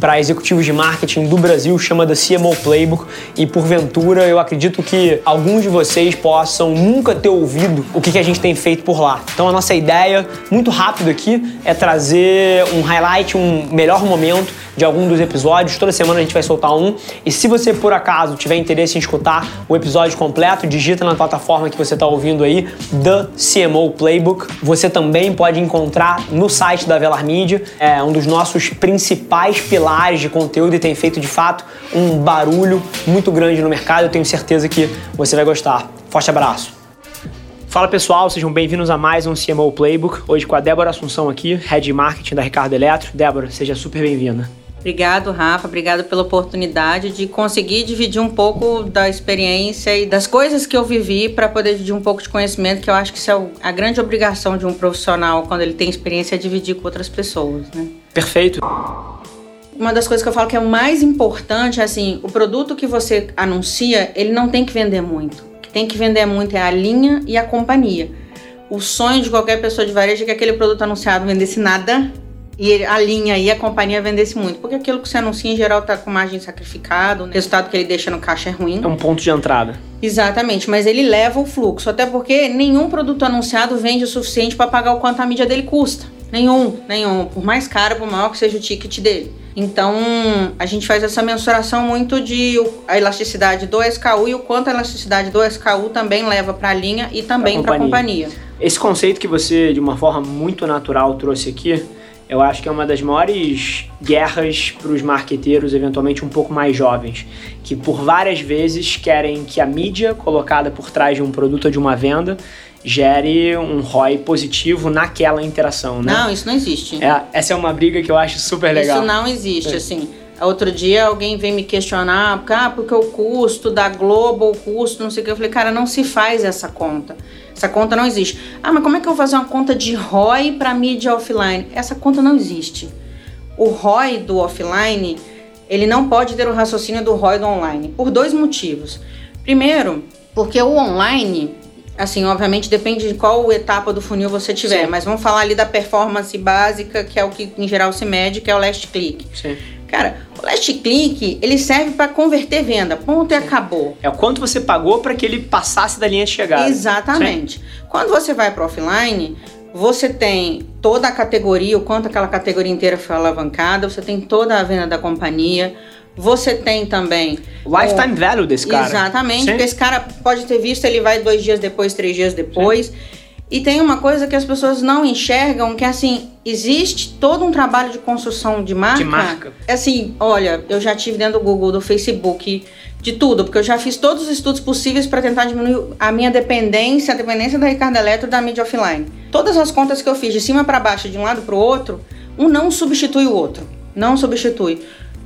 para executivos de marketing do Brasil, chama da CMO Playbook, e porventura eu acredito que alguns de vocês possam nunca ter ouvido o que a gente tem feito por lá. Então a nossa ideia, muito rápido aqui, é trazer um highlight, um melhor momento de algum dos episódios. Toda semana a gente vai soltar um. E se você por acaso tiver interesse em escutar o episódio completo, digita na plataforma que você está ouvindo aí, The CMO Playbook. Você também pode encontrar no site da Velar Media, é um dos nossos principais pilares de conteúdo e tem feito de fato um barulho muito grande no mercado. Eu tenho certeza que você vai gostar. Forte abraço. Fala pessoal, sejam bem-vindos a mais um CMO Playbook. Hoje com a Débora Assunção aqui, Head Marketing da Ricardo Eletro. Débora, seja super bem-vinda. Obrigado, Rafa. Obrigado pela oportunidade de conseguir dividir um pouco da experiência e das coisas que eu vivi para poder dividir um pouco de conhecimento, que eu acho que isso é a grande obrigação de um profissional quando ele tem experiência é dividir com outras pessoas, né? Perfeito. Uma das coisas que eu falo que é o mais importante assim, o produto que você anuncia, ele não tem que vender muito. O que tem que vender muito é a linha e a companhia. O sonho de qualquer pessoa de varejo é que aquele produto anunciado vendesse nada e a linha e a companhia vendesse muito. Porque aquilo que você anuncia em geral tá com margem sacrificada, o resultado que ele deixa no caixa é ruim. É um ponto de entrada. Exatamente, mas ele leva o fluxo, até porque nenhum produto anunciado vende o suficiente para pagar o quanto a mídia dele custa. Nenhum, nenhum. Por mais caro, por maior que seja o ticket dele. Então, a gente faz essa mensuração muito de a elasticidade do SKU e o quanto a elasticidade do SKU também leva para a linha e também para a companhia. Esse conceito que você, de uma forma muito natural, trouxe aqui, eu acho que é uma das maiores guerras para os marqueteiros, eventualmente um pouco mais jovens, que por várias vezes querem que a mídia colocada por trás de um produto ou de uma venda gere um ROI positivo naquela interação, né? Não, isso não existe. É, essa é uma briga que eu acho super legal. Isso não existe, é. assim. Outro dia alguém veio me questionar, ah, porque o custo da Globo, o custo, não sei o que. Eu falei, cara, não se faz essa conta. Essa conta não existe. Ah, mas como é que eu vou fazer uma conta de ROI para mídia offline? Essa conta não existe. O ROI do offline, ele não pode ter o raciocínio do ROI do online, por dois motivos. Primeiro, porque o online, assim, obviamente depende de qual etapa do funil você tiver, Sim. mas vamos falar ali da performance básica, que é o que em geral se mede, que é o last click. Sim. Cara, o last click, ele serve para converter venda. Ponto e acabou. É o quanto você pagou para que ele passasse da linha de chegada. Exatamente. Sim. Quando você vai para offline, você tem toda a categoria, o quanto aquela categoria inteira foi alavancada, você tem toda a venda da companhia, você tem também. Lifetime o... value desse cara. Exatamente, Sim. porque esse cara pode ter visto, ele vai dois dias depois, três dias depois. Sim. E tem uma coisa que as pessoas não enxergam, que é assim, existe todo um trabalho de construção de marca. De marca. É assim, olha, eu já tive dentro do Google, do Facebook, de tudo, porque eu já fiz todos os estudos possíveis para tentar diminuir a minha dependência, a dependência da Ricardo Eletro da mídia offline. Todas as contas que eu fiz de cima para baixo, de um lado para o outro, um não substitui o outro. Não substitui.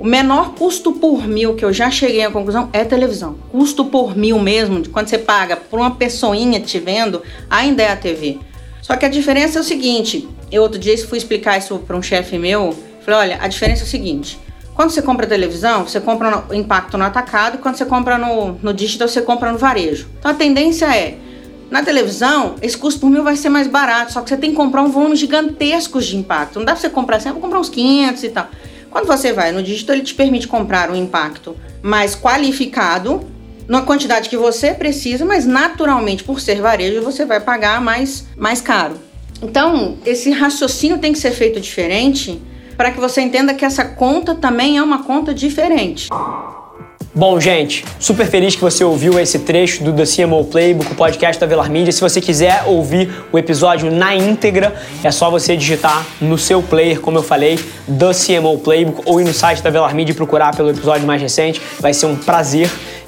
O menor custo por mil que eu já cheguei à conclusão é televisão. Custo por mil mesmo, de quando você paga por uma pessoinha te vendo, ainda é a TV. Só que a diferença é o seguinte: eu outro dia fui explicar isso para um chefe meu. Falei: olha, a diferença é o seguinte. Quando você compra televisão, você compra o impacto no atacado, e quando você compra no, no digital, você compra no varejo. Então a tendência é, na televisão, esse custo por mil vai ser mais barato, só que você tem que comprar um volume gigantesco de impacto. Não dá pra você comprar assim, vou comprar uns 500 e tal. Quando você vai no digital, ele te permite comprar um impacto mais qualificado, na quantidade que você precisa, mas naturalmente, por ser varejo, você vai pagar mais, mais caro. Então, esse raciocínio tem que ser feito diferente para que você entenda que essa conta também é uma conta diferente. Bom, gente, super feliz que você ouviu esse trecho do The CMO Playbook, o podcast da Velar Media. Se você quiser ouvir o episódio na íntegra, é só você digitar no seu player, como eu falei, The CMO Playbook, ou ir no site da Velar Media e procurar pelo episódio mais recente. Vai ser um prazer